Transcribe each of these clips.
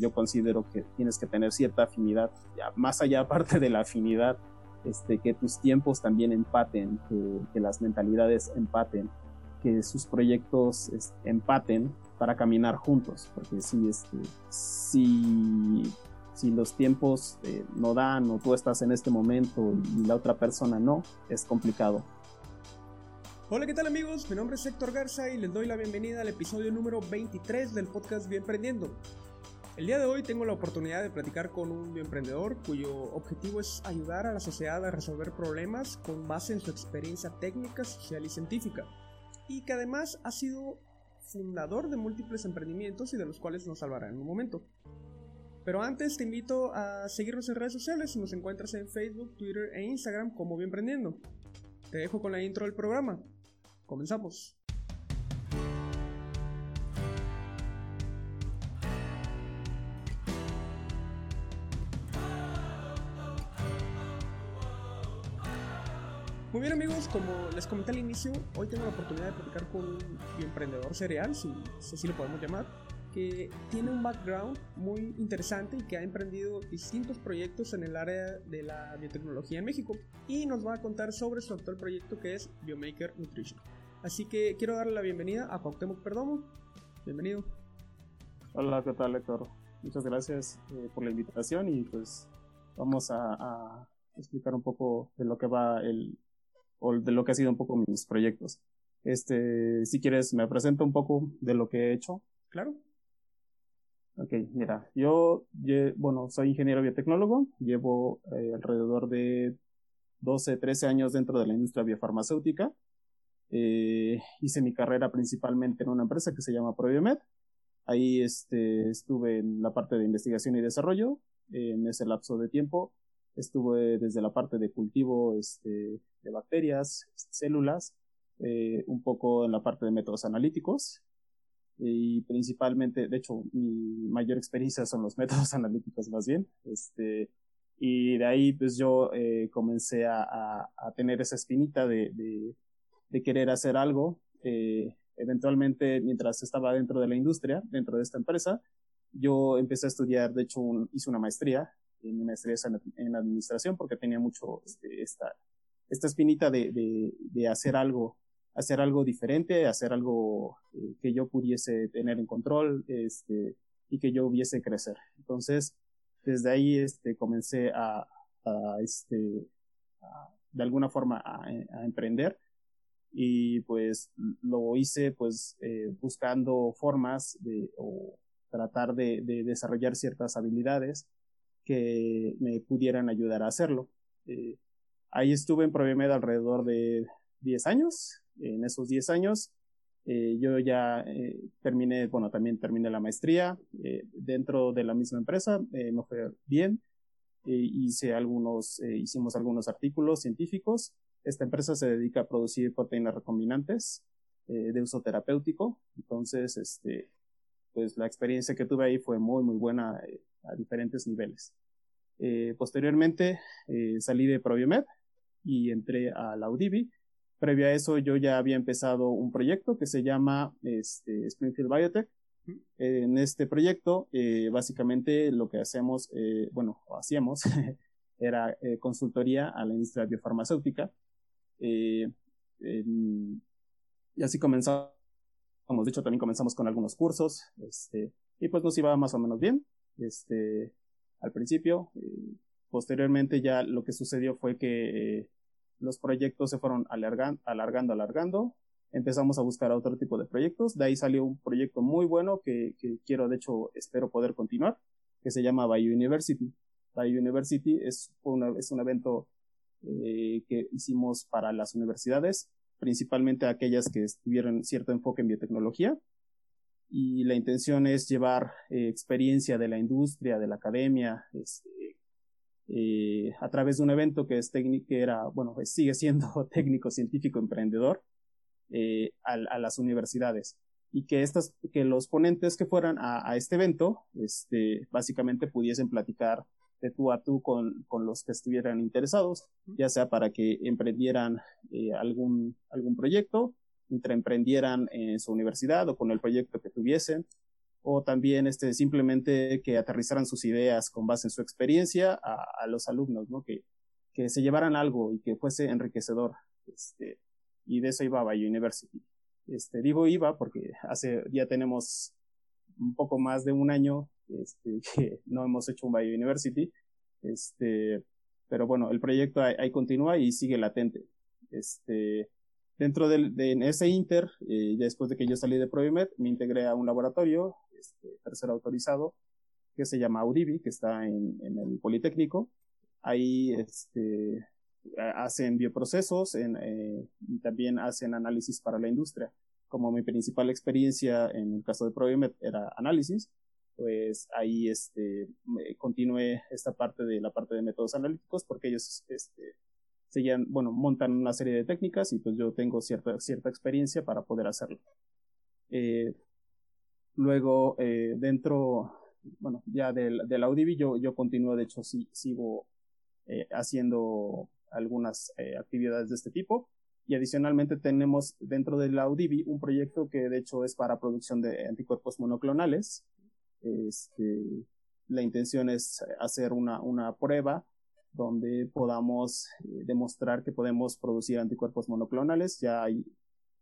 yo considero que tienes que tener cierta afinidad, ya, más allá aparte de la afinidad, este, que tus tiempos también empaten, que, las mentalidades empaten, que sus proyectos este, empaten para caminar juntos, porque si, este, si, si los tiempos eh, no dan o tú estás en este momento y la otra persona no, es complicado. Hola, ¿qué tal amigos? Mi nombre es Héctor Garza y les doy la bienvenida al episodio número 23 del podcast Bienprendiendo. El día de hoy tengo la oportunidad de platicar con un bioemprendedor cuyo objetivo es ayudar a la sociedad a resolver problemas con base en su experiencia técnica, social y científica, y que además ha sido fundador de múltiples emprendimientos y de los cuales nos salvará en un momento. Pero antes te invito a seguirnos en redes sociales, nos encuentras en Facebook, Twitter e Instagram como Bienprendiendo. Te dejo con la intro del programa. Comenzamos. Muy bien amigos, como les comenté al inicio, hoy tengo la oportunidad de platicar con un emprendedor cereal, si, así lo podemos llamar, que tiene un background muy interesante y que ha emprendido distintos proyectos en el área de la biotecnología en México y nos va a contar sobre su actual proyecto que es Biomaker Nutrition. Así que quiero darle la bienvenida a Cuauhtémoc Perdomo. Bienvenido. Hola, ¿qué tal Héctor? Muchas gracias eh, por la invitación y pues vamos a explicar un poco de lo que va el, o de lo que ha sido un poco mis proyectos. Este, si quieres, me presento un poco de lo que he hecho. Claro. Ok, mira, yo, bueno, soy ingeniero biotecnólogo, llevo eh, alrededor de 12, 13 años dentro de la industria biofarmacéutica. Eh, hice mi carrera principalmente en una empresa que se llama Probiomed. Ahí este, estuve en la parte de investigación y desarrollo. en ese lapso de tiempo estuve desde la parte de cultivo este, de bacterias, células, eh, un poco en la parte de métodos analíticos y principalmente, de hecho, mi mayor experiencia son los métodos analíticos más bien, este, y de ahí pues yo eh, comencé a, a, tener esa espinita de, de, querer hacer algo. Eh, eventualmente, mientras estaba dentro de la industria, dentro de esta empresa, yo empecé a estudiar, de hecho, hice una maestría, en mi maestría en, administración, porque tenía mucho este, esta, esta espinita de, de, hacer algo, hacer algo diferente, hacer algo eh, que yo pudiese tener en control, este, y que yo hubiese crecer. Entonces, desde ahí, este, comencé a, este, de alguna forma a, a, emprender y pues lo hice pues eh, buscando formas de o tratar de, de desarrollar ciertas habilidades que me pudieran ayudar a hacerlo. Eh, Ahí estuve en Proviemed alrededor de 10 años. En esos 10 años eh, yo ya eh, terminé, bueno, también terminé la maestría dentro de la misma empresa, me fue bien. hice algunos, hicimos algunos artículos científicos. Esta empresa se dedica a producir proteínas recombinantes de uso terapéutico. Entonces, este, pues la experiencia que tuve ahí fue muy, muy buena a diferentes niveles. Posteriormente salí de Proviemed y entré a la Audivi. Previo a eso yo ya había empezado un proyecto que se llama este, Springfield Biotech. En este proyecto, eh, básicamente lo que hacemos, eh, bueno, hacíamos, era eh, consultoría a la industria biofarmacéutica. y así comenzamos, como dicho, también comenzamos con algunos cursos, este, y pues nos iba más o menos bien, este, al principio. Posteriormente ya lo que sucedió fue que eh, los proyectos se fueron alargando, alargando, alargando. Empezamos a buscar otro tipo de proyectos. De ahí salió un proyecto muy bueno que, quiero, de hecho, espero poder continuar, que se llama Bio University. Bio University es un evento eh, que hicimos para las universidades, principalmente aquellas que tuvieron cierto enfoque en biotecnología. Y la intención es llevar eh, experiencia de la industria, de la academia, este, eh, a través de un evento que es técnico, que era, bueno, pues sigue siendo técnico, científico, emprendedor, eh, a, a, las universidades. Y que estas, que los ponentes que fueran a, a, este evento, este, básicamente pudiesen platicar de tú a tú con, con los que estuvieran interesados, ya sea para que emprendieran eh, algún, algún proyecto, emprendieran en su universidad o con el proyecto que tuviesen, o también este, simplemente que aterrizaran sus ideas con base en su experiencia a, los alumnos, ¿no? Que, que se llevaran algo y que fuese enriquecedor. Este, y de eso iba Bio University. Este, digo iba porque hace, ya tenemos un poco más de un año este, que no hemos hecho un Bio University. Este, pero bueno, el proyecto ahí, continúa y sigue latente. Este, dentro de, de ese inter, eh, después de que yo salí de Provimet, me integré a un laboratorio, este, tercero autorizado, que se llama Audivi, que está en, en el Politécnico. Ahí, este, hacen bioprocesos en, eh, y también hacen análisis para la industria. Como mi principal experiencia en el caso de Provimet era análisis, pues ahí este, continué esta parte de la parte de métodos analíticos porque ellos este, seguían, bueno, montan una serie de técnicas y pues yo tengo cierta, cierta experiencia para poder hacerlo. Eh, luego, eh, dentro, bueno, ya del, del yo, yo continúo, de hecho, sí, sigo eh, haciendo algunas actividades de este tipo. Y adicionalmente tenemos dentro del Audivi un proyecto que de hecho es para producción de anticuerpos monoclonales, este, la intención es hacer una, una prueba donde podamos eh, demostrar que podemos producir anticuerpos monoclonales. Ya hay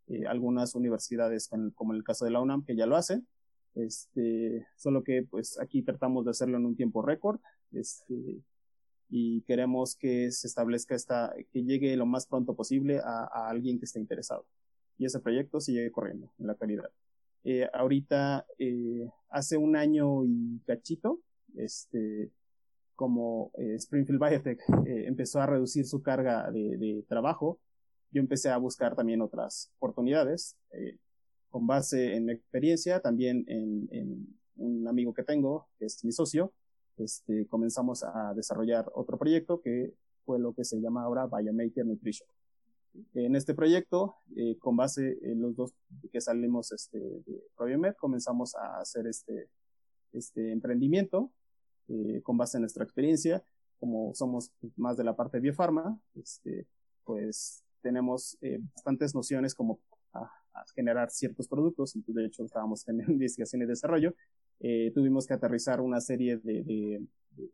eh, algunas universidades, como en el caso de la UNAM, que ya lo hacen. Este, solo que pues aquí tratamos de hacerlo en un tiempo récord. Este, y queremos que se establezca esta, que llegue lo más pronto posible a, a alguien que esté interesado. Y ese proyecto sigue corriendo en la calidad. Eh, ahorita, eh, hace un año y cachito, este, como eh, Springfield Biotech eh, empezó a reducir su carga de, de, trabajo, yo empecé a buscar también otras oportunidades, eh, con base en mi experiencia, también en, en, un amigo que tengo, que es mi socio, este, comenzamos a desarrollar otro proyecto que fue lo que se llama ahora Biomaker Nutrition. En este proyecto, eh, con base en los dos que salimos este, de Probiomed, comenzamos a hacer este, este emprendimiento eh, con base en nuestra experiencia. Como somos más de la parte biofarma, este, pues tenemos eh, bastantes nociones como a, a, generar ciertos productos. De hecho, estábamos en investigación y desarrollo. Eh, tuvimos que aterrizar una serie de, de, de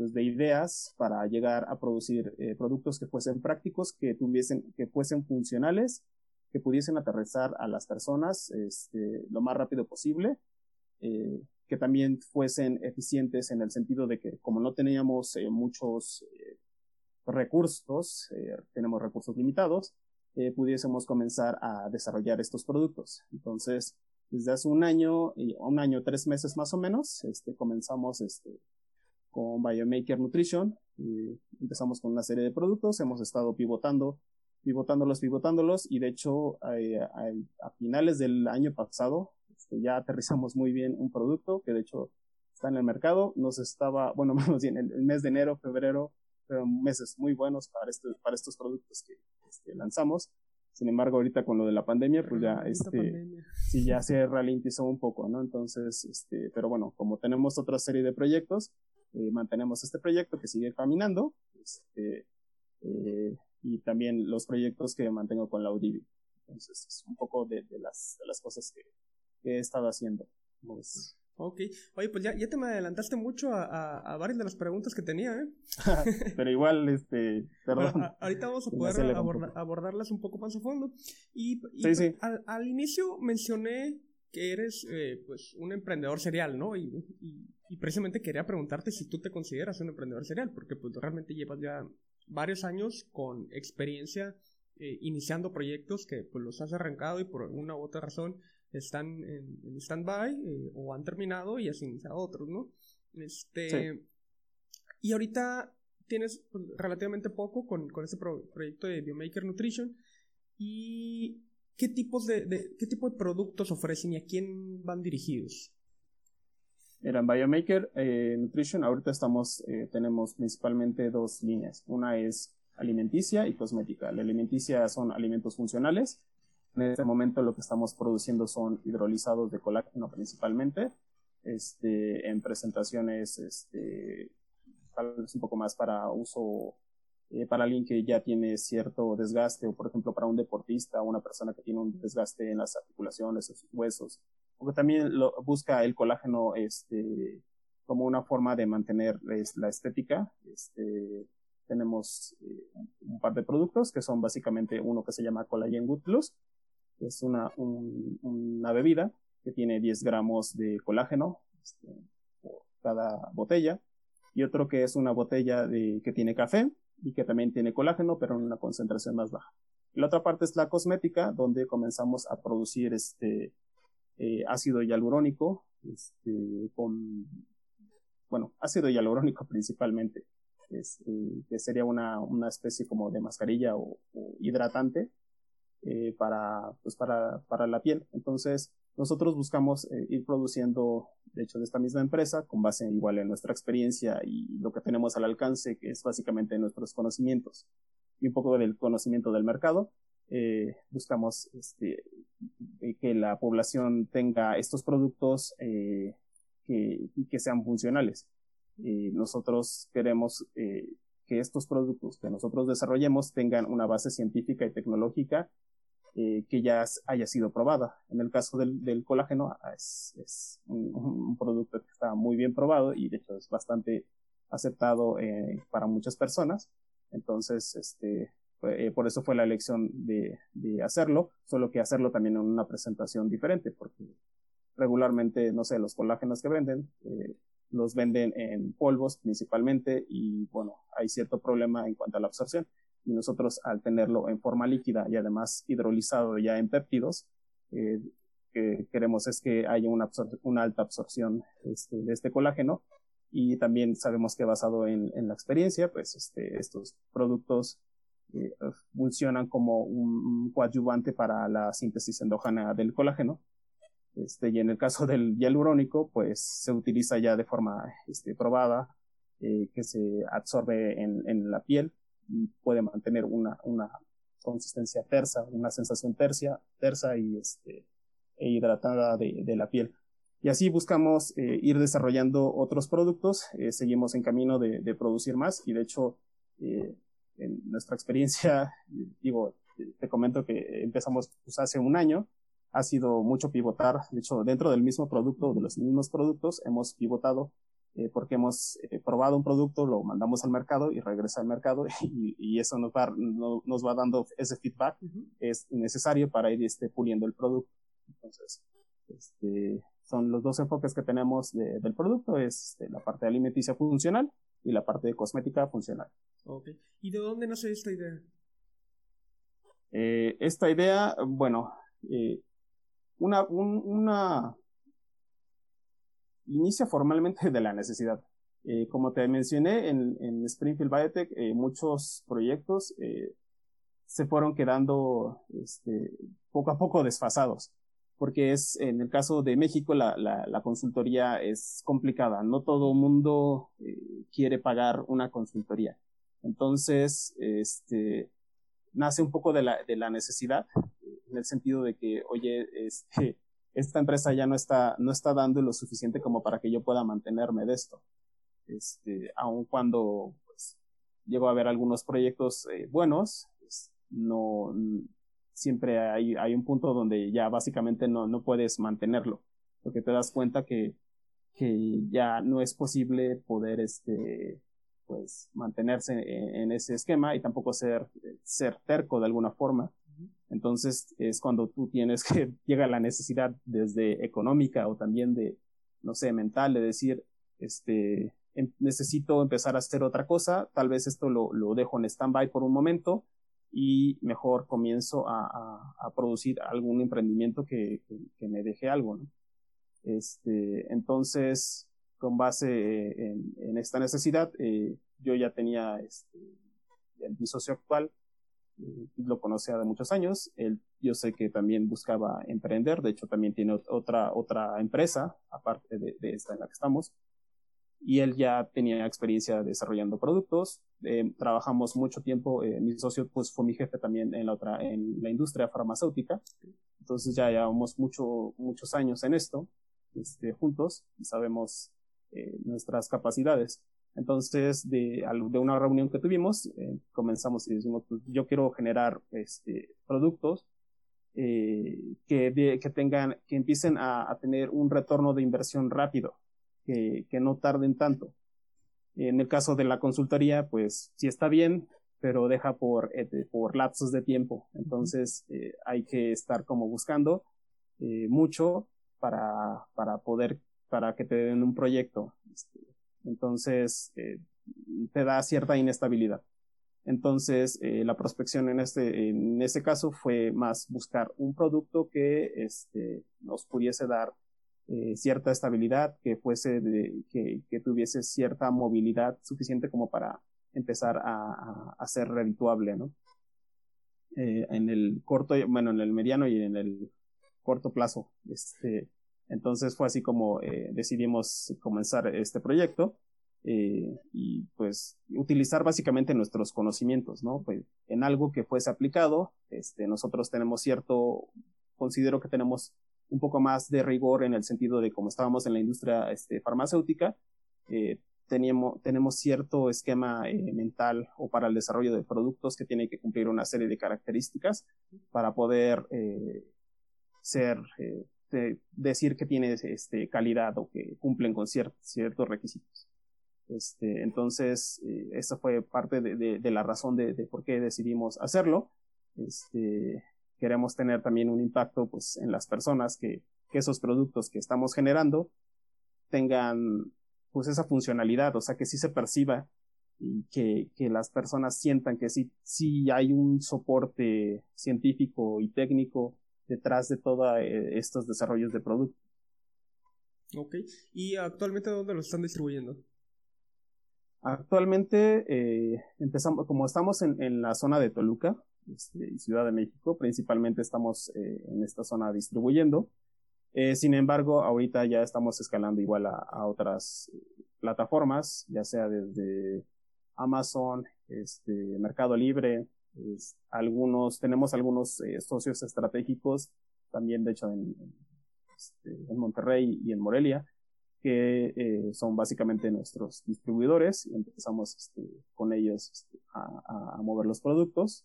pues, de ideas para llegar a producir eh, productos que fuesen prácticos, que tuviesen, que fuesen funcionales, que pudiesen aterrizar a las personas este, lo más rápido posible, eh, que también fuesen eficientes en el sentido de que como no teníamos eh, muchos eh, recursos, eh, tenemos recursos limitados, pudiésemos comenzar a desarrollar estos productos. Entonces, desde hace un año, un año, tres meses más o menos, este, comenzamos este, con Biomaker Nutrition. Empezamos con una serie de productos, hemos estado pivotando, pivotándolos, pivotándolos y de hecho a, finales del año pasado este, ya aterrizamos muy bien un producto que de hecho está en el mercado. Nos estaba, bueno, más bien el, el mes de enero, febrero, fueron meses muy buenos para, este, para estos productos que este, lanzamos. Sin embargo, ahorita con lo de la pandemia, pues ya, este, sí, ya se ralentizó un poco, ¿no? Entonces, este, pero bueno, como tenemos otra serie de proyectos, eh, mantenemos este proyecto que sigue caminando este, eh, y también los proyectos que mantengo con la Audivi. Entonces es un poco de, de, las, de las cosas que, que, he estado haciendo. Pues, Ok, oye, pues ya, ya te me adelantaste mucho a, a, a, varias de las preguntas que tenía, ¿eh? Pero igual, este, perdón. Ahorita vamos a poder aborda, un abordarlas un poco más a fondo. Y, y sí, sí. Al, al, inicio mencioné que eres, eh, pues, un emprendedor serial, ¿no? Y, y, y, precisamente quería preguntarte si tú te consideras un emprendedor serial, porque pues realmente llevas ya varios años con experiencia eh, iniciando proyectos que pues los has arrancado y por alguna u otra razón están en, en stand-by eh, o han terminado y has iniciado otros, ¿no? Este, sí. Y ahorita tienes pues, relativamente poco con, con este pro proyecto de Biomaker Nutrition y ¿qué tipos de, de, qué tipo de productos ofrecen y a quién van dirigidos? Mira, en Biomaker eh, Nutrition ahorita estamos, eh, tenemos principalmente dos líneas. Una es alimenticia y cosmética. La alimenticia son alimentos funcionales. En este momento lo que estamos produciendo son hidrolizados de colágeno principalmente, este, en presentaciones, este, tal vez un poco más para uso eh, para alguien que ya tiene cierto desgaste o por ejemplo para un deportista una persona que tiene un desgaste en las articulaciones, en sus huesos porque también lo, busca el colágeno este, como una forma de mantener la estética. Este, tenemos eh, un par de productos que son básicamente uno que se llama Collagen Good Plus, es una, una bebida que tiene 10 gramos de colágeno este, por cada botella, y otro que es una botella de, que tiene café y que también tiene colágeno, pero en una concentración más baja. La otra parte es la cosmética, donde comenzamos a producir este eh, ácido hialurónico, este, con, bueno, ácido hialurónico principalmente, este, que sería una, una especie como de mascarilla o, hidratante eh, para, pues para, para la piel. Entonces, nosotros buscamos eh, ir produciendo, de hecho, de esta misma empresa, con base igual en nuestra experiencia y lo que tenemos al alcance, que es básicamente nuestros conocimientos y un poco del conocimiento del mercado. Eh, buscamos este, eh, que la población tenga estos productos eh, que, que, sean funcionales. Nosotros queremos que estos productos que nosotros desarrollemos tengan una base científica y tecnológica eh, que ya haya sido probada. En el caso del, colágeno ah, es, un, producto que está muy bien probado y de hecho es bastante aceptado eh, para muchas personas. Entonces, este, eh, por eso fue la elección de, hacerlo, solo que hacerlo también en una presentación diferente, porque regularmente, no sé, los colágenos que venden, los venden en polvos principalmente y bueno, hay cierto problema en cuanto a la absorción. Y nosotros al tenerlo en forma líquida y además hidrolizado ya en péptidos, eh, que queremos es que haya una, una alta absorción este, de este colágeno y también sabemos que basado en, en la experiencia, pues este, estos productos eh, funcionan como un, coadyuvante para la síntesis endógena del colágeno. Este, y en el caso del hialurónico, pues se utiliza ya de forma este, probada, eh, que se absorbe en, en, la piel puede mantener una, una consistencia tersa, una sensación tercia, tersa y este, e hidratada de, de la piel. Y así buscamos eh, ir desarrollando otros productos, eh, seguimos en camino de, de, producir más y de hecho eh, en nuestra experiencia, digo, te comento que empezamos pues, hace un año, ha sido mucho pivotar, de hecho dentro del mismo producto, de los mismos productos, hemos pivotado eh, porque hemos eh, probado un producto, lo mandamos al mercado y regresa al mercado y, y eso nos va, no, nos va dando ese feedback, uh -huh. es necesario para ir este, puliendo el producto. Entonces, este, son los dos enfoques que tenemos de, del producto, es este, la parte alimenticia funcional y la parte de cosmética funcional. Ok. ¿Y de dónde nace esta idea? Eh, esta idea, bueno, eh, una, un, una inicia formalmente de la necesidad. Eh, como te mencioné, en, Springfield Biotech eh, muchos proyectos eh, se fueron quedando este, poco a poco desfasados porque es, en el caso de México, la, consultoría es complicada. No todo mundo quiere pagar una consultoría. Entonces, este, nace un poco de la, de la necesidad, en el sentido de que, oye, este, esta empresa ya no está, no está dando lo suficiente como para que yo pueda mantenerme de esto. Este, aun cuando, pues, llego a ver algunos proyectos eh, buenos, pues, no, siempre hay, hay un punto donde ya básicamente no, no puedes mantenerlo, porque te das cuenta que, que ya no es posible poder este pues mantenerse en, en, ese esquema y tampoco ser, ser terco de alguna forma. Entonces es cuando tú tienes que llega la necesidad desde económica o también de, no sé, mental, de decir, este, em, necesito empezar a hacer otra cosa, tal vez esto lo, lo dejo en stand-by por un momento, y mejor comienzo a, a, producir algún emprendimiento que, que, me deje algo, ¿no? Este, entonces, con base en, esta necesidad, eh, yo ya tenía este, mi socio actual, lo conocía de muchos años, él, yo sé que también buscaba emprender, de hecho también tiene otra, otra empresa, aparte de, de esta en la que estamos, y él ya tenía experiencia desarrollando productos. Eh, trabajamos mucho tiempo, eh, mi socio pues fue mi jefe también en la otra, en la industria farmacéutica. Entonces ya llevamos mucho, muchos años en esto, este, juntos y sabemos eh, nuestras capacidades. Entonces, de, de una reunión que tuvimos, eh, comenzamos y decimos, pues yo quiero generar este, productos eh, que, que, tengan, que empiecen a, tener un retorno de inversión rápido, que, que no tarden tanto. En el caso de la consultoría, pues sí está bien, pero deja por, eh, por lapsos de tiempo. Entonces eh, hay que estar como buscando mucho para, para poder, para que te den un proyecto. Este, entonces te da cierta inestabilidad. Entonces, la prospección en este, en caso fue más buscar un producto que este, nos pudiese dar cierta estabilidad, que fuese de, que, que tuviese cierta movilidad suficiente como para empezar a, a, ser redituable, ¿no? Eh, en el corto, bueno, en el mediano y en el corto plazo. Este, entonces fue así como eh, decidimos comenzar este proyecto eh, y pues utilizar básicamente nuestros conocimientos, ¿no? Pues, en algo que fuese aplicado, este, nosotros tenemos cierto, considero que tenemos un poco más de rigor en el sentido de como estábamos en la industria este, farmacéutica, eh, tenemos cierto esquema mental o para el desarrollo de productos que tiene que cumplir una serie de características para poder ser, eh, decir que tiene este, calidad o que cumplen con ciertos requisitos. Este, entonces, esa fue parte de, la razón de, por qué decidimos hacerlo. Este, queremos tener también un impacto pues, en las personas que, que esos productos que estamos generando tengan pues esa funcionalidad, o sea, que sí se perciba y que, que las personas sientan que sí, sí hay un soporte científico y técnico detrás de todos eh, estos desarrollos de producto. Ok, ¿y actualmente dónde lo están distribuyendo? Actualmente eh, empezamos, como estamos en, en, la zona de Toluca, este, Ciudad de México, principalmente estamos eh, en esta zona distribuyendo. Sin embargo, ahorita ya estamos escalando igual a, otras plataformas, ya sea desde Amazon, este, Mercado Libre, algunos, tenemos algunos eh, socios estratégicos, también de hecho en, este, en Monterrey y en Morelia, que eh, son básicamente nuestros distribuidores y empezamos este, con ellos este, a, mover los productos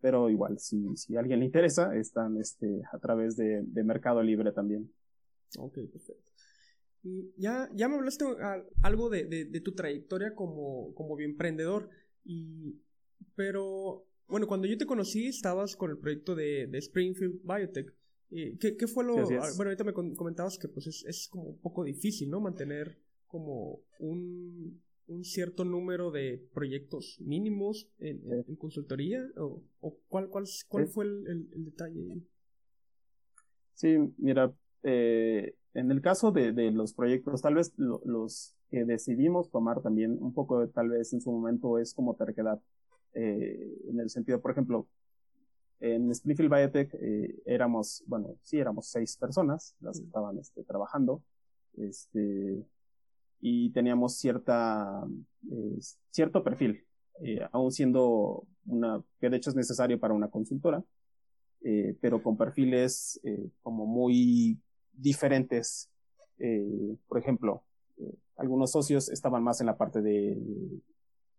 pero igual, si, a alguien le interesa, están este, a través de, de Mercado Libre también. Ok, perfecto. Y ya, ya me hablaste algo de, de, tu trayectoria como, como emprendedor, y, pero bueno, cuando yo te conocí estabas con el proyecto de, de Springfield Biotech. ¿Qué, ¿Qué, fue lo...? bueno, ahorita me comentabas que pues es, es como un poco difícil, ¿no? Mantener como un, un cierto número de proyectos mínimos en, consultoría? ¿O, cuál, cuál, cuál fue el, detalle? Sí, mira, eh, en el caso de, de, los proyectos, tal vez los que decidimos tomar también un poco, tal vez en su momento, es como terquedad. Eh, en el sentido, por ejemplo, en Springfield Biotech eh, éramos, bueno, sí, éramos seis personas las que estaban este, trabajando. Este, y teníamos cierta, eh, cierto perfil, eh, aún siendo una, que de hecho es necesario para una consultora, pero con perfiles eh, como muy diferentes. Por ejemplo, algunos socios estaban más en la parte de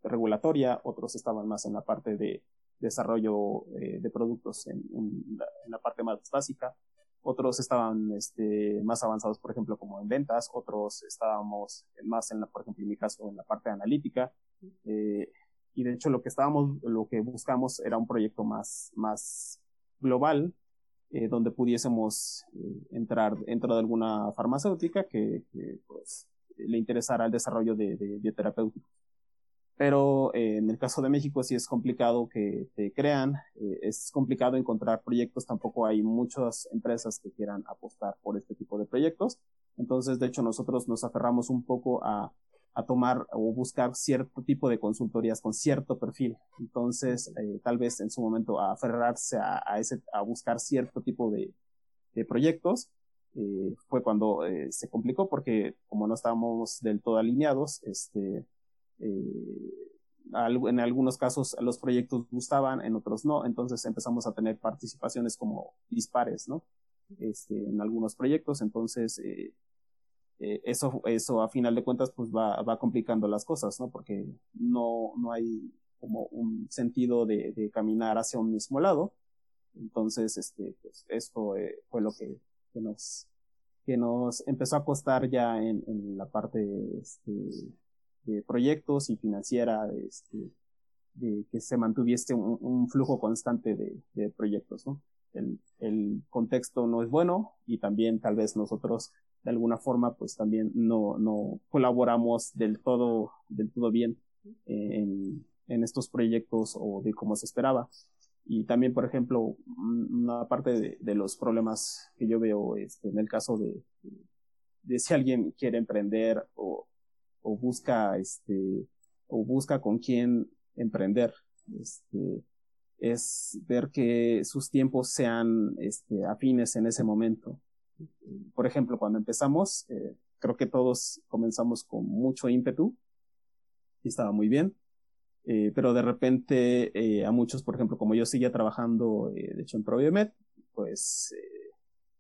regulatoria, otros estaban más en la parte de desarrollo de productos en, la, parte más básica. Otros estaban este, más avanzados, por ejemplo, como en ventas, otros estábamos más en la, por ejemplo, en mi caso, en la parte analítica. Eh, y de hecho lo que estábamos, lo que buscamos era un proyecto más, más global, eh, donde pudiésemos eh, entrar dentro de alguna farmacéutica que, pues, le interesara el desarrollo de, de pero eh, en el caso de México sí es complicado que te crean, eh, es complicado encontrar proyectos, tampoco hay muchas empresas que quieran apostar por este tipo de proyectos, entonces de hecho nosotros nos aferramos un poco a, a tomar o buscar cierto tipo de consultorías con cierto perfil, entonces eh, tal vez en su momento a aferrarse a, a, ese, a buscar cierto tipo de, de proyectos, eh, fue cuando eh, se complicó porque como no estábamos del todo alineados, este, en algunos casos los proyectos gustaban, en otros no, entonces empezamos a tener participaciones como dispares, ¿no? Este, en algunos proyectos, entonces eh, eh, eso, eso a final de cuentas pues va, va complicando las cosas, ¿no? Porque no, no hay como un sentido de, de caminar hacia un mismo lado. Entonces, este, pues esto eh, fue lo que, que, nos, que nos empezó a costar ya en, en la parte este, de proyectos y financiera, este, de que se mantuviese un, un flujo constante de, de proyectos, ¿no? El, el, contexto no es bueno y también tal vez nosotros de alguna forma pues también no, no colaboramos del todo, del todo bien en, en estos proyectos o de cómo se esperaba. Y también, por ejemplo, una parte de, de los problemas que yo veo este, en el caso de, de si alguien quiere emprender o, o busca, este, o busca con quién emprender, este, es ver que sus tiempos sean este, afines en ese momento. Por ejemplo, cuando empezamos, eh, creo que todos comenzamos con mucho ímpetu y estaba muy bien. Eh, pero de repente eh, a muchos, por ejemplo, como yo seguía trabajando, de hecho en ProBiomed, pues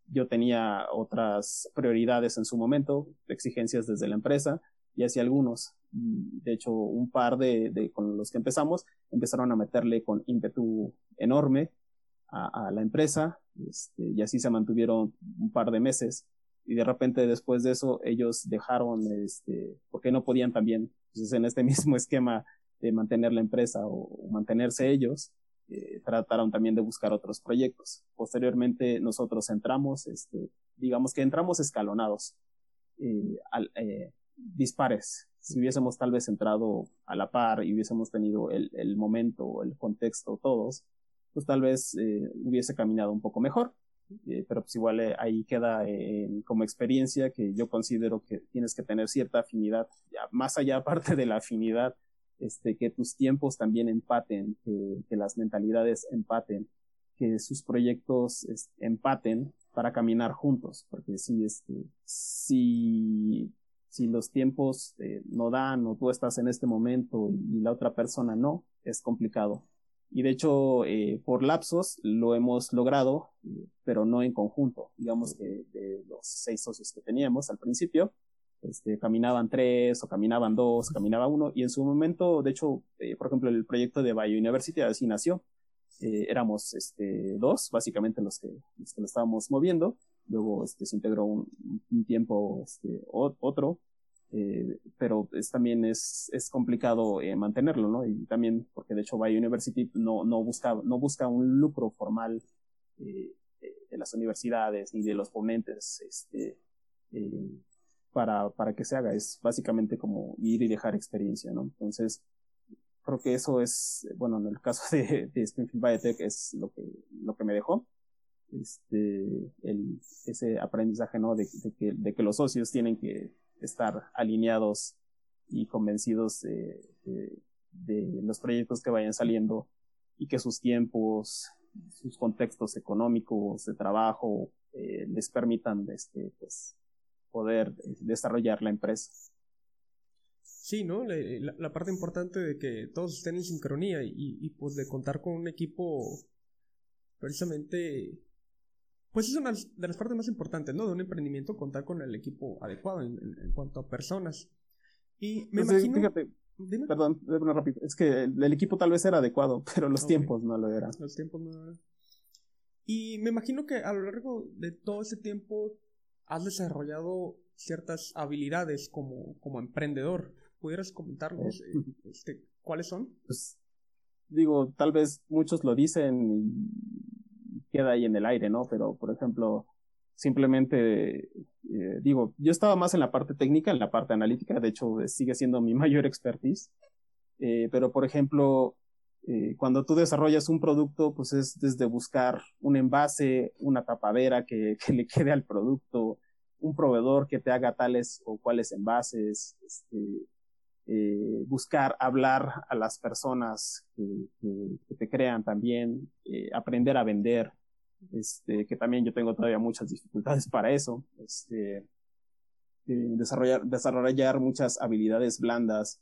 yo tenía otras prioridades en su momento, exigencias desde la empresa y hacia algunos. De hecho, un par de, de, con los que empezamos empezaron a meterle con ímpetu enorme a, a la empresa este, y así se mantuvieron un par de meses y de repente después de eso ellos dejaron, este, porque no podían también, pues en este mismo esquema de mantener la empresa o, mantenerse ellos, eh, trataron también de buscar otros proyectos. Posteriormente nosotros entramos, este, digamos que entramos escalonados, eh, al, eh, dispares. Si hubiésemos tal vez entrado a la par y hubiésemos tenido el, el momento, el contexto todos, pues tal vez eh, hubiese caminado un poco mejor. Eh, pero pues igual eh, ahí queda eh, como experiencia que yo considero que tienes que tener cierta afinidad, ya, más allá aparte de la afinidad, este, que tus tiempos también empaten, que, que las mentalidades empaten, que sus proyectos este, empaten para caminar juntos, porque si, este, si, si los tiempos eh, no dan o tú estás en este momento y, la otra persona no, es complicado. Y de hecho, eh, por lapsos lo hemos logrado, eh, pero no en conjunto. Digamos que de los seis socios que teníamos al principio, este, caminaban tres o caminaban dos, caminaba uno. Y en su momento, de hecho, por ejemplo, el proyecto de Biouniversity así nació. Éramos este, dos, básicamente los que, los que lo estábamos moviendo. Luego este, se integró un, tiempo este, otro, eh, pero es, también es, es complicado eh, mantenerlo, ¿no? Y también porque de hecho Biouniversity no, no, busca, no busca un lucro formal eh, de las universidades ni de los ponentes este, eh, para, para que se haga. Es básicamente como ir y dejar experiencia, ¿no? Entonces, creo que eso es, bueno, en el caso de, de Springfield Biotech es lo que, lo que me dejó. Este, el, ese aprendizaje, ¿no? De, que, de que los socios tienen que estar alineados y convencidos de, los proyectos que vayan saliendo y que sus tiempos, sus contextos económicos de trabajo eh, les permitan este, pues, poder desarrollar la empresa. Sí, ¿no? La, la, parte importante de que todos estén en sincronía y, y pues de contar con un equipo precisamente pues es una de las partes más importantes, ¿no? De un emprendimiento, contar con el equipo adecuado en, en, en cuanto a personas. Y me Entonces, imagino... Fíjate, Dime. perdón, una rápido. Es que el, el, equipo tal vez era adecuado, pero los okay. tiempos no lo eran. Los tiempos no lo eran. Y me imagino que a lo largo de todo ese tiempo has desarrollado ciertas habilidades como, como emprendedor. ¿Pudieras comentarnos oh. este, cuáles son? Pues, digo, tal vez muchos lo dicen y queda ahí en el aire, ¿no? Pero, por ejemplo, simplemente, eh, digo, yo estaba más en la parte técnica, en la parte analítica, de hecho, sigue siendo mi mayor expertise, eh, pero, por ejemplo, eh, cuando tú desarrollas un producto, pues es desde buscar un envase, una tapadera que, que le quede al producto, un proveedor que te haga tales o cuales envases, este, eh, buscar hablar a las personas que, que, que te crean también, eh, aprender a vender, este, que también yo tengo todavía muchas dificultades para eso, este, eh, desarrollar, desarrollar muchas habilidades blandas,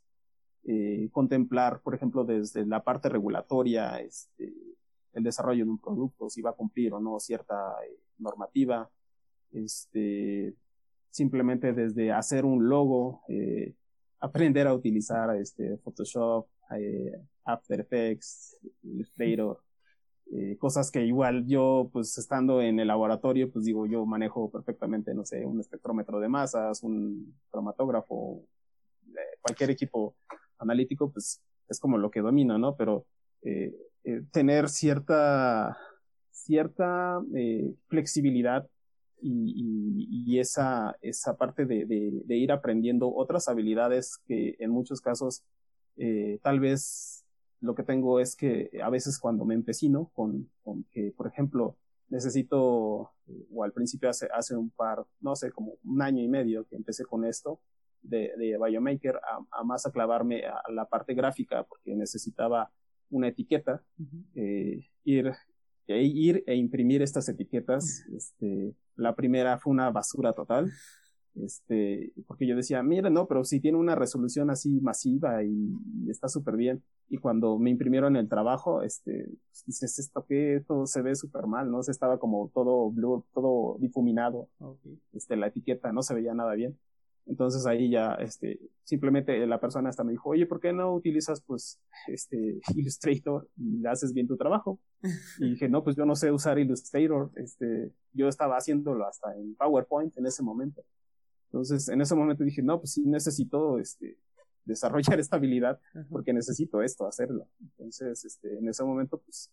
eh, contemplar, por ejemplo, desde la parte regulatoria, este, el desarrollo de un producto, si va a cumplir o no cierta eh, normativa, este, simplemente desde hacer un logo, eh, aprender a utilizar este Photoshop, After Effects, Illustrator, eh, cosas que igual yo, pues estando en el laboratorio, pues digo, yo manejo perfectamente, no sé, un espectrómetro de masas, un cromatógrafo, eh, cualquier equipo analítico, pues es como lo que domino, ¿no? Pero eh, eh tener cierta, cierta flexibilidad y, y, y, esa, esa parte de, de, de, ir aprendiendo otras habilidades que en muchos casos tal vez lo que tengo es que a veces cuando me empecino con, con que, por ejemplo, necesito, o al principio hace, hace un par, no sé, como un año y medio que empecé con esto de, de Biomaker, a, a más a clavarme a la parte gráfica, porque necesitaba una etiqueta, uh -huh. eh, ir, e ir e imprimir estas etiquetas. Este, la primera fue una basura total este, porque yo decía, mira, no, pero si tiene una resolución así masiva y, y está súper bien. Y cuando me imprimieron el trabajo, este, pues dices, esto que todo se ve súper mal, ¿no? Se estaba como todo blur, todo difuminado. Okay. Este, la etiqueta no se veía nada bien. Entonces ahí ya, este, simplemente la persona hasta me dijo, oye, ¿por qué no utilizas, pues, este, Illustrator y haces bien tu trabajo? Y dije, no, pues yo no sé usar Illustrator, este, yo estaba haciéndolo hasta en PowerPoint en ese momento. Entonces, en ese momento dije, no, pues sí necesito este, desarrollar esta habilidad porque necesito esto, hacerlo. Entonces, este, en ese momento, pues,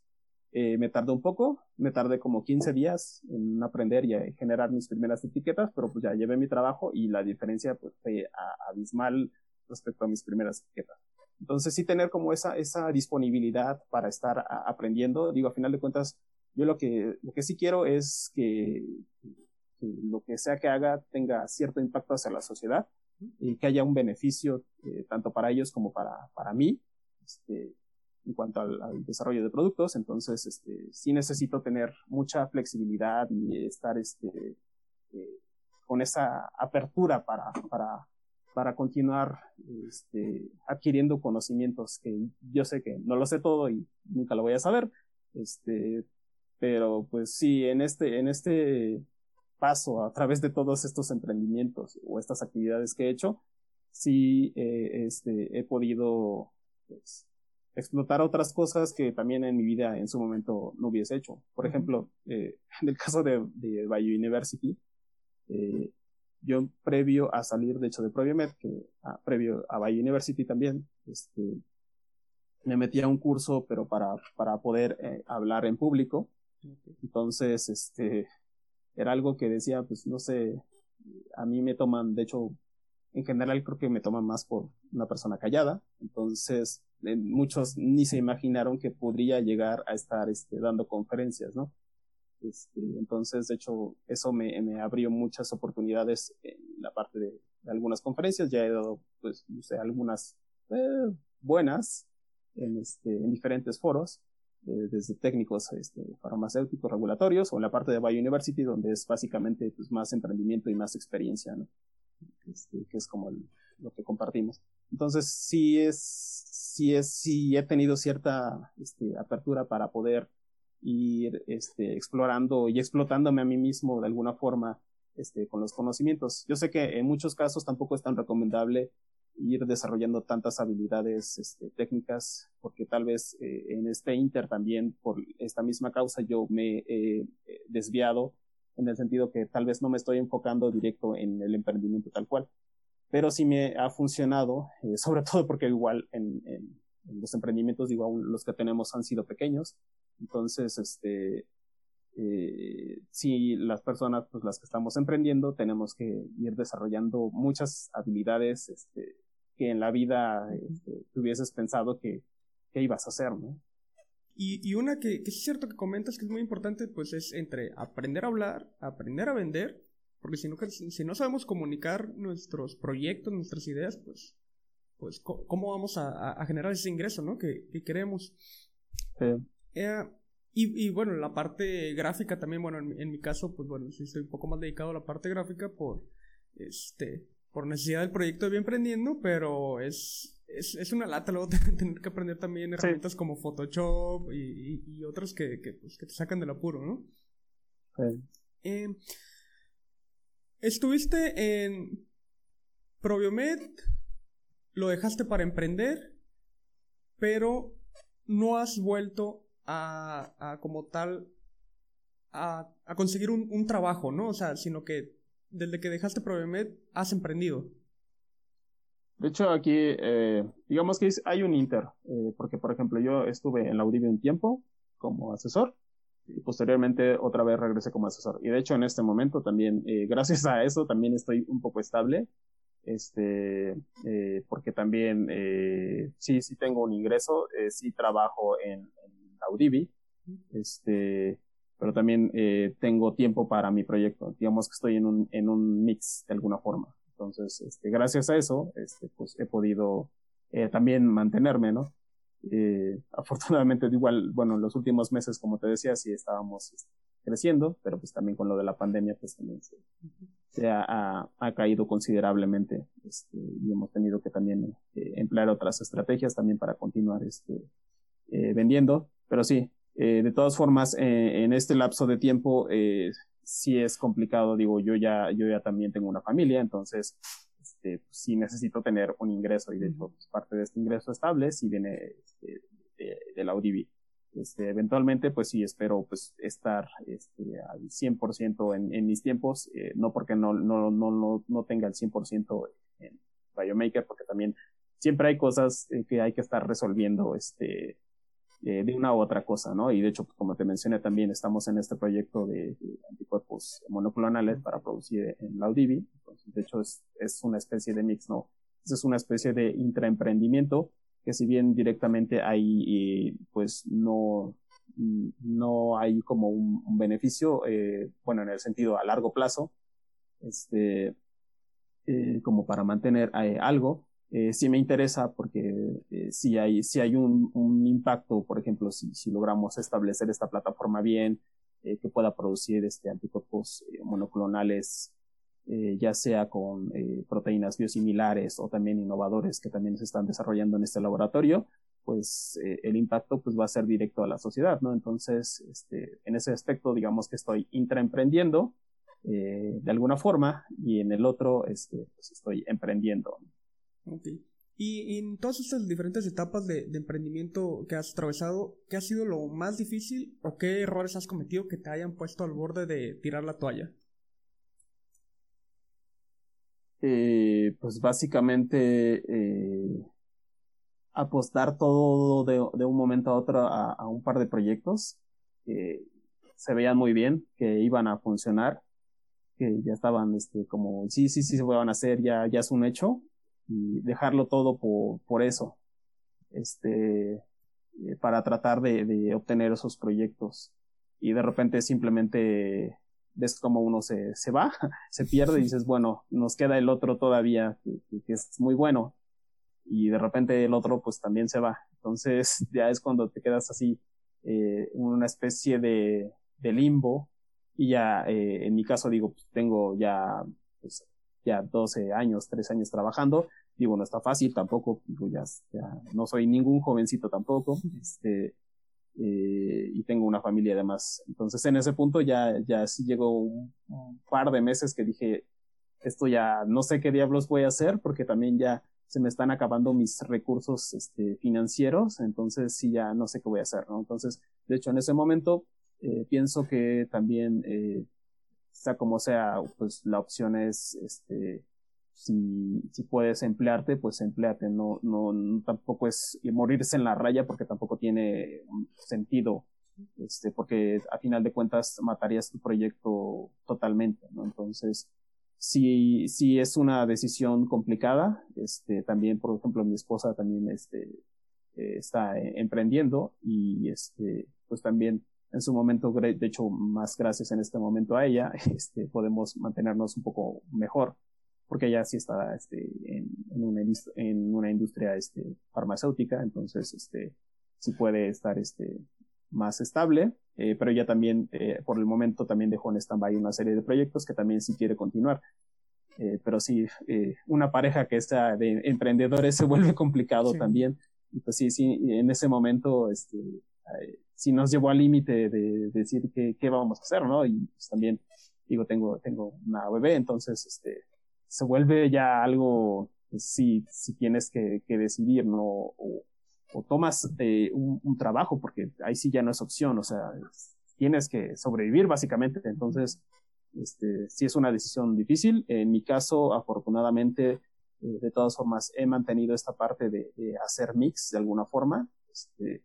eh, me tardó un poco, me tardé como 15 días en aprender y generar mis primeras etiquetas, pero pues ya llevé mi trabajo y la diferencia pues fue abismal respecto a mis primeras etiquetas. Entonces, sí tener como esa, esa disponibilidad para estar a, aprendiendo. Digo, a final de cuentas, yo lo que, lo que sí quiero es que que lo que sea que haga tenga cierto impacto hacia la sociedad y que haya un beneficio eh, tanto para ellos como para, para mí este, en cuanto al, desarrollo de productos. Entonces, este, sí necesito tener mucha flexibilidad y estar este, eh, con esa apertura para, para, para continuar este, adquiriendo conocimientos que yo sé que no lo sé todo y nunca lo voy a saber. Este, pero pues sí, en este, en este paso a través de todos estos emprendimientos o estas actividades que he hecho, sí eh, este, he podido pues, explotar otras cosas que también en mi vida en su momento no hubiese hecho. Por ejemplo, eh, en el caso de, de Bayou University, eh, yo previo a salir, de hecho, de Proviomed, que ah, previo a Bayou University también, este, me metí a un curso, pero para, para poder eh, hablar en público. Entonces, este, era algo que decía, pues no sé, a mí me toman, de hecho, en general creo que me toman más por una persona callada, entonces muchos ni se imaginaron que podría llegar a estar este, dando conferencias, ¿no? Este, entonces, de hecho, eso me, me, abrió muchas oportunidades en la parte de, de, algunas conferencias, ya he dado, pues, no sé, algunas eh, buenas en, este, en diferentes foros, eh, desde técnicos este, farmacéuticos regulatorios o en la parte de Biouniversity donde es básicamente pues, más emprendimiento y más experiencia, ¿no? Este, que es como lo que compartimos. Entonces sí es, sí es, sí he tenido cierta este, apertura para poder ir este, explorando y explotándome a mí mismo de alguna forma este, con los conocimientos. Yo sé que en muchos casos tampoco es tan recomendable ir desarrollando tantas habilidades este, técnicas, porque tal vez eh, en este inter también, por esta misma causa, yo me he eh, desviado en el sentido que tal vez no me estoy enfocando directo en el emprendimiento tal cual, pero sí me ha funcionado, eh, sobre todo porque igual en, en, en, los emprendimientos, digo, aún los que tenemos han sido pequeños, entonces, este, eh, si las personas, pues las que estamos emprendiendo, tenemos que ir desarrollando muchas habilidades, este, que en la vida este, hubieses pensado que, que, ibas a hacer, ¿no? Y, y una que, que, es cierto que comentas que es muy importante, pues es entre aprender a hablar, aprender a vender, porque si no, si no sabemos comunicar nuestros proyectos, nuestras ideas, pues, pues ¿cómo vamos a, a generar ese ingreso, ¿no? Que, que queremos. Sí. Eh, y, y, bueno, la parte gráfica también, bueno, en, en mi caso, pues bueno, sí estoy un poco más dedicado a la parte gráfica por, este, por necesidad del proyecto de Bien Emprendiendo, pero es, es, es una lata luego tener que aprender también herramientas sí. como Photoshop y, y, y otras que, que, pues, que, te sacan del apuro, ¿no? Sí. Eh, estuviste en Probiomed, lo dejaste para emprender, pero no has vuelto a, como tal a, conseguir un, trabajo, ¿no? O sea, sino que desde que dejaste Provemed has emprendido. De hecho, aquí, eh, digamos que hay un inter, eh, porque por ejemplo yo estuve en la UDIVI un tiempo como asesor y posteriormente otra vez regresé como asesor. Y de hecho en este momento también, eh, gracias a eso, también estoy un poco estable, este, porque también sí, sí tengo un ingreso, sí trabajo en, en la UDIVI, este, pero también tengo tiempo para mi proyecto. Digamos que estoy en un, en un mix de alguna forma. Entonces, este, gracias a eso, este, pues he podido eh, también mantenerme, ¿no? Eh, afortunadamente, igual, bueno, en los últimos meses, como te decía, sí estábamos este, creciendo, pero pues también con lo de la pandemia, pues también se, ha, ha, caído considerablemente este, y hemos tenido que también eh, emplear otras estrategias también para continuar este, eh, vendiendo. Pero sí, eh, de todas formas, eh, en este lapso de tiempo, eh, sí es complicado, digo, yo ya, yo ya también tengo una familia, entonces, este, pues, sí necesito tener un ingreso y de hecho, pues, parte de este ingreso estable sí viene este, de, la UDIVI. Este, eventualmente, pues sí espero, pues, estar, este, al 100% en, en mis tiempos, eh, no porque no, no, no, no, no tenga el 100% en Biomaker, porque también siempre hay cosas eh, que hay que estar resolviendo, este, eh, de una u otra cosa, ¿no? Y de hecho, como te mencioné también, estamos en este proyecto de, anticuerpos monoclonales para producir en la UDIVI. Entonces, de hecho, es, es una especie de mix, ¿no? Es una especie de intraemprendimiento que si bien directamente hay, pues no, no hay como un, beneficio, eh, bueno, en el sentido a largo plazo, este, eh, como para mantener eh, algo, eh, sí me interesa porque eh, si hay, si hay un, impacto, por ejemplo, si, si logramos establecer esta plataforma bien, eh, que pueda producir este anticuerpos eh, monoclonales, ya sea con proteínas biosimilares o también innovadores que también se están desarrollando en este laboratorio, pues el impacto pues va a ser directo a la sociedad, ¿no? Entonces, este, en ese aspecto, digamos que estoy intraemprendiendo de alguna forma y en el otro, este, pues estoy emprendiendo. Ok. Y en todas estas diferentes etapas de, emprendimiento que has atravesado, ¿qué ha sido lo más difícil o qué errores has cometido que te hayan puesto al borde de tirar la toalla? Eh, pues básicamente eh, apostar todo de, un momento a otro a, un par de proyectos que se veían muy bien, que iban a funcionar, que ya estaban este, como, sí, sí, sí se van a hacer, ya, ya es un hecho, y dejarlo todo por, por eso, este, eh, para tratar de, obtener esos proyectos. Y de repente simplemente ves como uno se, se va, se pierde y dices, bueno, nos queda el otro todavía, que, que, es muy bueno. Y de repente el otro pues también se va. Entonces ya es cuando te quedas así, eh, una especie de, de limbo. Y ya, eh, en mi caso digo, pues tengo ya pues, ya 12 años, 3 años trabajando. Digo, no está fácil tampoco, digo, ya, no soy ningún jovencito tampoco, este, eh, y tengo una familia además. Entonces en ese punto ya, ya sí llegó un, par de meses que dije, esto ya no sé qué diablos voy a hacer porque también ya se me están acabando mis recursos este, financieros, entonces sí ya no sé qué voy a hacer, ¿no? Entonces, de hecho, en ese momento eh, pienso que también eh, sea como sea, pues la opción es, este, si, si puedes emplearte, pues empleate, no, no, tampoco es morirse en la raya porque tampoco tiene sentido, este, porque a final de cuentas matarías tu proyecto totalmente, ¿no? Entonces, si, si es una decisión complicada, este, también, por ejemplo, mi esposa también, este, eh, está emprendiendo y, este, pues también en su momento, de hecho, más gracias en este momento a ella, este, podemos mantenernos un poco mejor, porque ella sí está este, en, una, en una industria este, farmacéutica, entonces este, sí puede estar este, más estable, eh, pero ella también, eh, por el momento, también dejó en stand-by una serie de proyectos que también sí quiere continuar. Eh, pero sí, eh, una pareja que está de emprendedores se vuelve complicado también. Y pues sí, sí, en ese momento, este, si nos llevó al límite de, decir qué, qué vamos a hacer, ¿no? Y pues también, digo, tengo, tengo una bebé, entonces, este, se vuelve ya algo, pues, si, si tienes que, decidir, ¿no? O, tomas eh, un, trabajo, porque ahí sí ya no es opción, o sea, tienes que sobrevivir básicamente. Entonces, este, sí es una decisión difícil. En mi caso, afortunadamente, eh, de todas formas, he mantenido esta parte de, hacer mix de alguna forma. Este,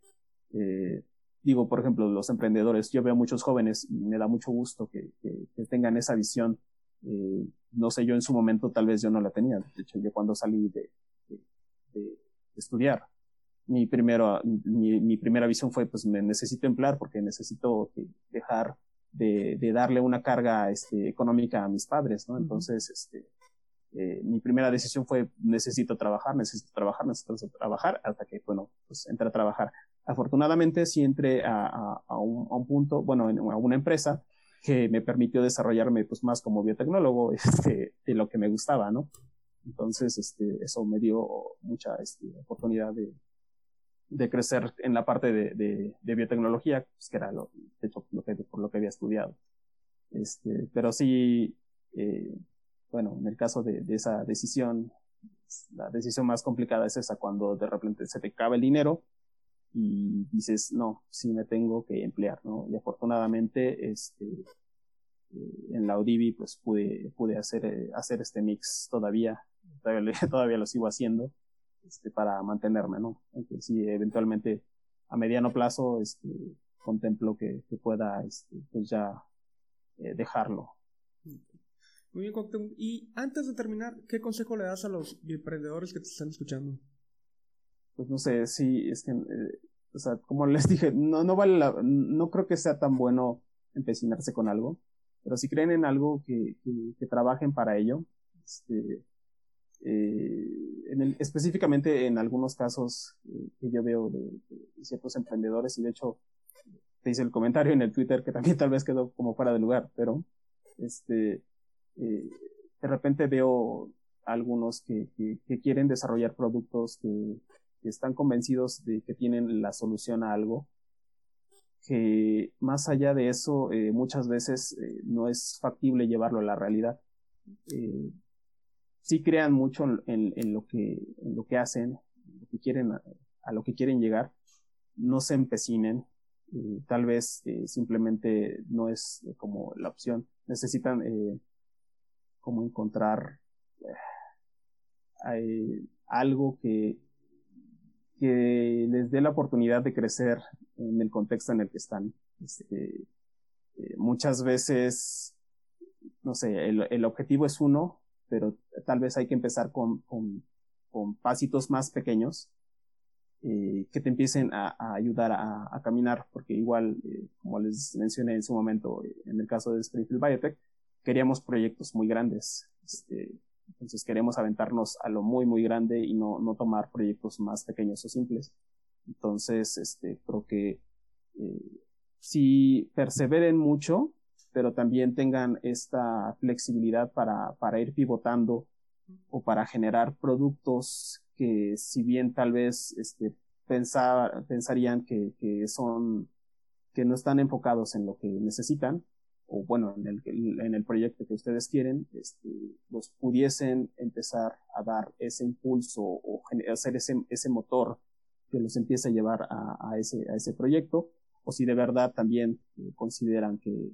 eh, digo, por ejemplo, los emprendedores, yo veo muchos jóvenes y me da mucho gusto que, tengan esa visión. Eh, no sé, yo en su momento tal vez yo no la tenía. De hecho, yo cuando salí de, de estudiar, mi, primero, mi, mi, primera visión fue, pues me necesito emplear porque necesito dejar de, de darle una carga este, económica a mis padres, ¿no? Entonces, este, eh, mi primera decisión fue, necesito trabajar, necesito trabajar, necesito trabajar, hasta que, bueno, pues entré a trabajar. Afortunadamente, sí entré a, a, a, un, a un, punto, bueno, en, a una empresa que me permitió desarrollarme, pues, más como biotecnólogo, este, de lo que me gustaba, ¿no? Entonces, este, eso me dio mucha este, oportunidad de, de crecer en la parte de, de, de biotecnología, pues que era lo, de hecho, lo que, por lo que había estudiado. Este, pero sí, eh, bueno, en el caso de, de, esa decisión, la decisión más complicada es esa, cuando de repente se te acaba el dinero y dices, no, sí me tengo que emplear, ¿no? Y afortunadamente, este, eh, en la Odivi, pues pude, pude hacer, eh, hacer este mix todavía, todavía, todavía lo sigo haciendo este, para mantenerme, ¿no? Aunque sí, eventualmente a mediano plazo este, contemplo que, que pueda este, pues ya eh, dejarlo. Muy bien. Y antes de terminar, ¿qué consejo le das a los emprendedores que te están escuchando? Pues no sé, sí, es que, eh, o sea, como les dije, no, no vale la, no creo que sea tan bueno empecinarse con algo, pero si creen en algo que, que, que trabajen para ello, este, eh, en el, específicamente en algunos casos eh, que yo veo de, ciertos emprendedores, y de hecho te hice el comentario en el Twitter que también tal vez quedó como fuera de lugar, pero este, de repente veo algunos que, que, que quieren desarrollar productos que, que, están convencidos de que tienen la solución a algo, que más allá de eso eh, muchas veces eh, no es factible llevarlo a la realidad. Eh, sí crean mucho en, en, lo que en lo que hacen, lo que quieren a, lo que quieren llegar, no se empecinen, eh, tal vez simplemente no es como la opción, necesitan como encontrar algo que que les dé la oportunidad de crecer en el contexto en el que están. Este, muchas veces, no sé, el, el objetivo es uno, pero tal vez hay que empezar con, con, pasitos más pequeños eh, que te empiecen a, ayudar a, caminar, porque igual, eh, como les mencioné en su momento, eh, en el caso de Springfield Biotech, queríamos proyectos muy grandes. Este, entonces queremos aventarnos a lo muy, muy grande y no, no tomar proyectos más pequeños o simples. Entonces, este, creo que eh, si perseveren mucho, pero también tengan esta flexibilidad para, para ir pivotando o para generar productos que si bien tal vez este, pensar, pensarían que, que son, que no están enfocados en lo que necesitan, o bueno, en el, en el proyecto que ustedes quieren, este, los pudiesen empezar a dar ese impulso o hacer ese, ese motor que los empiece a llevar a, a, ese, a ese proyecto, o si de verdad también eh, consideran que,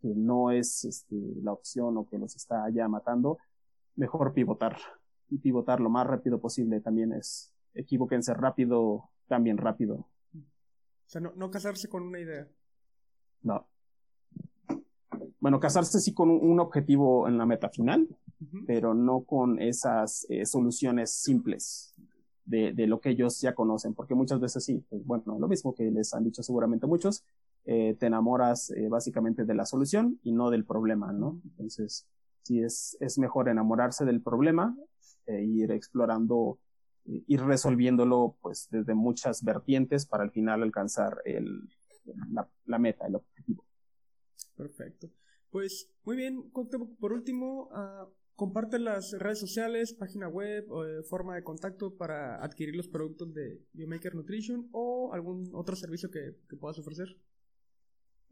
que no es este, la opción o que los está ya matando, mejor pivotar. Y pivotar lo más rápido posible también es, equivóquense rápido, cambien rápido. O sea, no, no casarse con una idea. No. Bueno, casarse sí con un, objetivo en la meta final, pero no con esas eh, soluciones simples de, de, lo que ellos ya conocen, porque muchas veces sí, pues, bueno, lo mismo que les han dicho seguramente muchos, eh, te enamoras eh, básicamente de la solución y no del problema, ¿no? Entonces, sí es, es mejor enamorarse del problema e ir explorando, eh, ir resolviéndolo pues desde muchas vertientes para al final alcanzar el, la, la meta, el objetivo. Perfecto. Pues muy bien, por último, uh, comparte las redes sociales, página web, eh, forma de contacto para adquirir los productos de Biomaker Nutrition o algún otro servicio que, puedas ofrecer.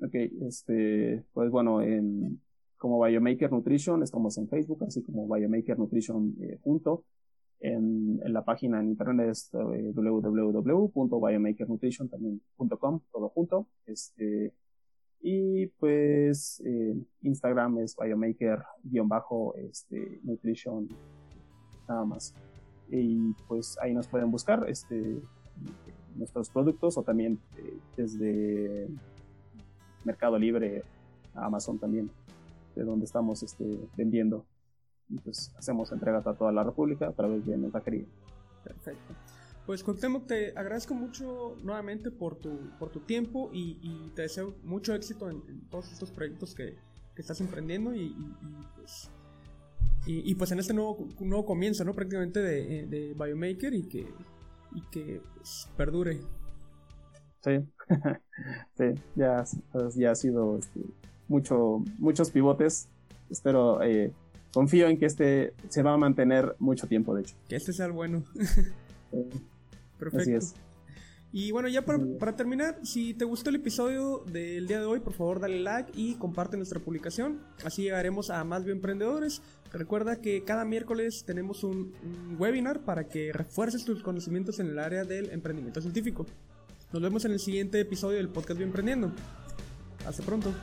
Ok, este, pues bueno, en, como Biomaker Nutrition estamos en Facebook, así como Biomaker Nutrition eh, junto. en, la página en internet es eh, www.biomakernutrition.com, todo junto. Este, y pues eh, Instagram es biomaker-nutrition, nada más. Y pues ahí nos pueden buscar este, nuestros productos o también eh, desde Mercado Libre, Amazon también, de donde estamos este, vendiendo y pues hacemos entregas a toda la República a través de mensajería. Perfecto. Pues Cuauhtémoc, te agradezco mucho nuevamente por tu, por tu tiempo y, te deseo mucho éxito en, todos estos proyectos que, que estás emprendiendo y, pues, y, pues en este nuevo, nuevo comienzo, ¿no? Prácticamente de, de Biomaker y que, y que pues, perdure. Sí, sí, ya, ya ha sido este, mucho, muchos pivotes. Espero eh, confío en que este se va a mantener mucho tiempo, de hecho. Que este sea el bueno. Perfecto. Así es. Y bueno, ya para, terminar, si te gustó el episodio del día de hoy, por favor dale like y comparte nuestra publicación. Así llegaremos a más bioemprendedores. Recuerda que cada miércoles tenemos un, un webinar para que refuerces tus conocimientos en el área del emprendimiento científico. Nos vemos en el siguiente episodio del podcast Bioemprendiendo. Hasta pronto.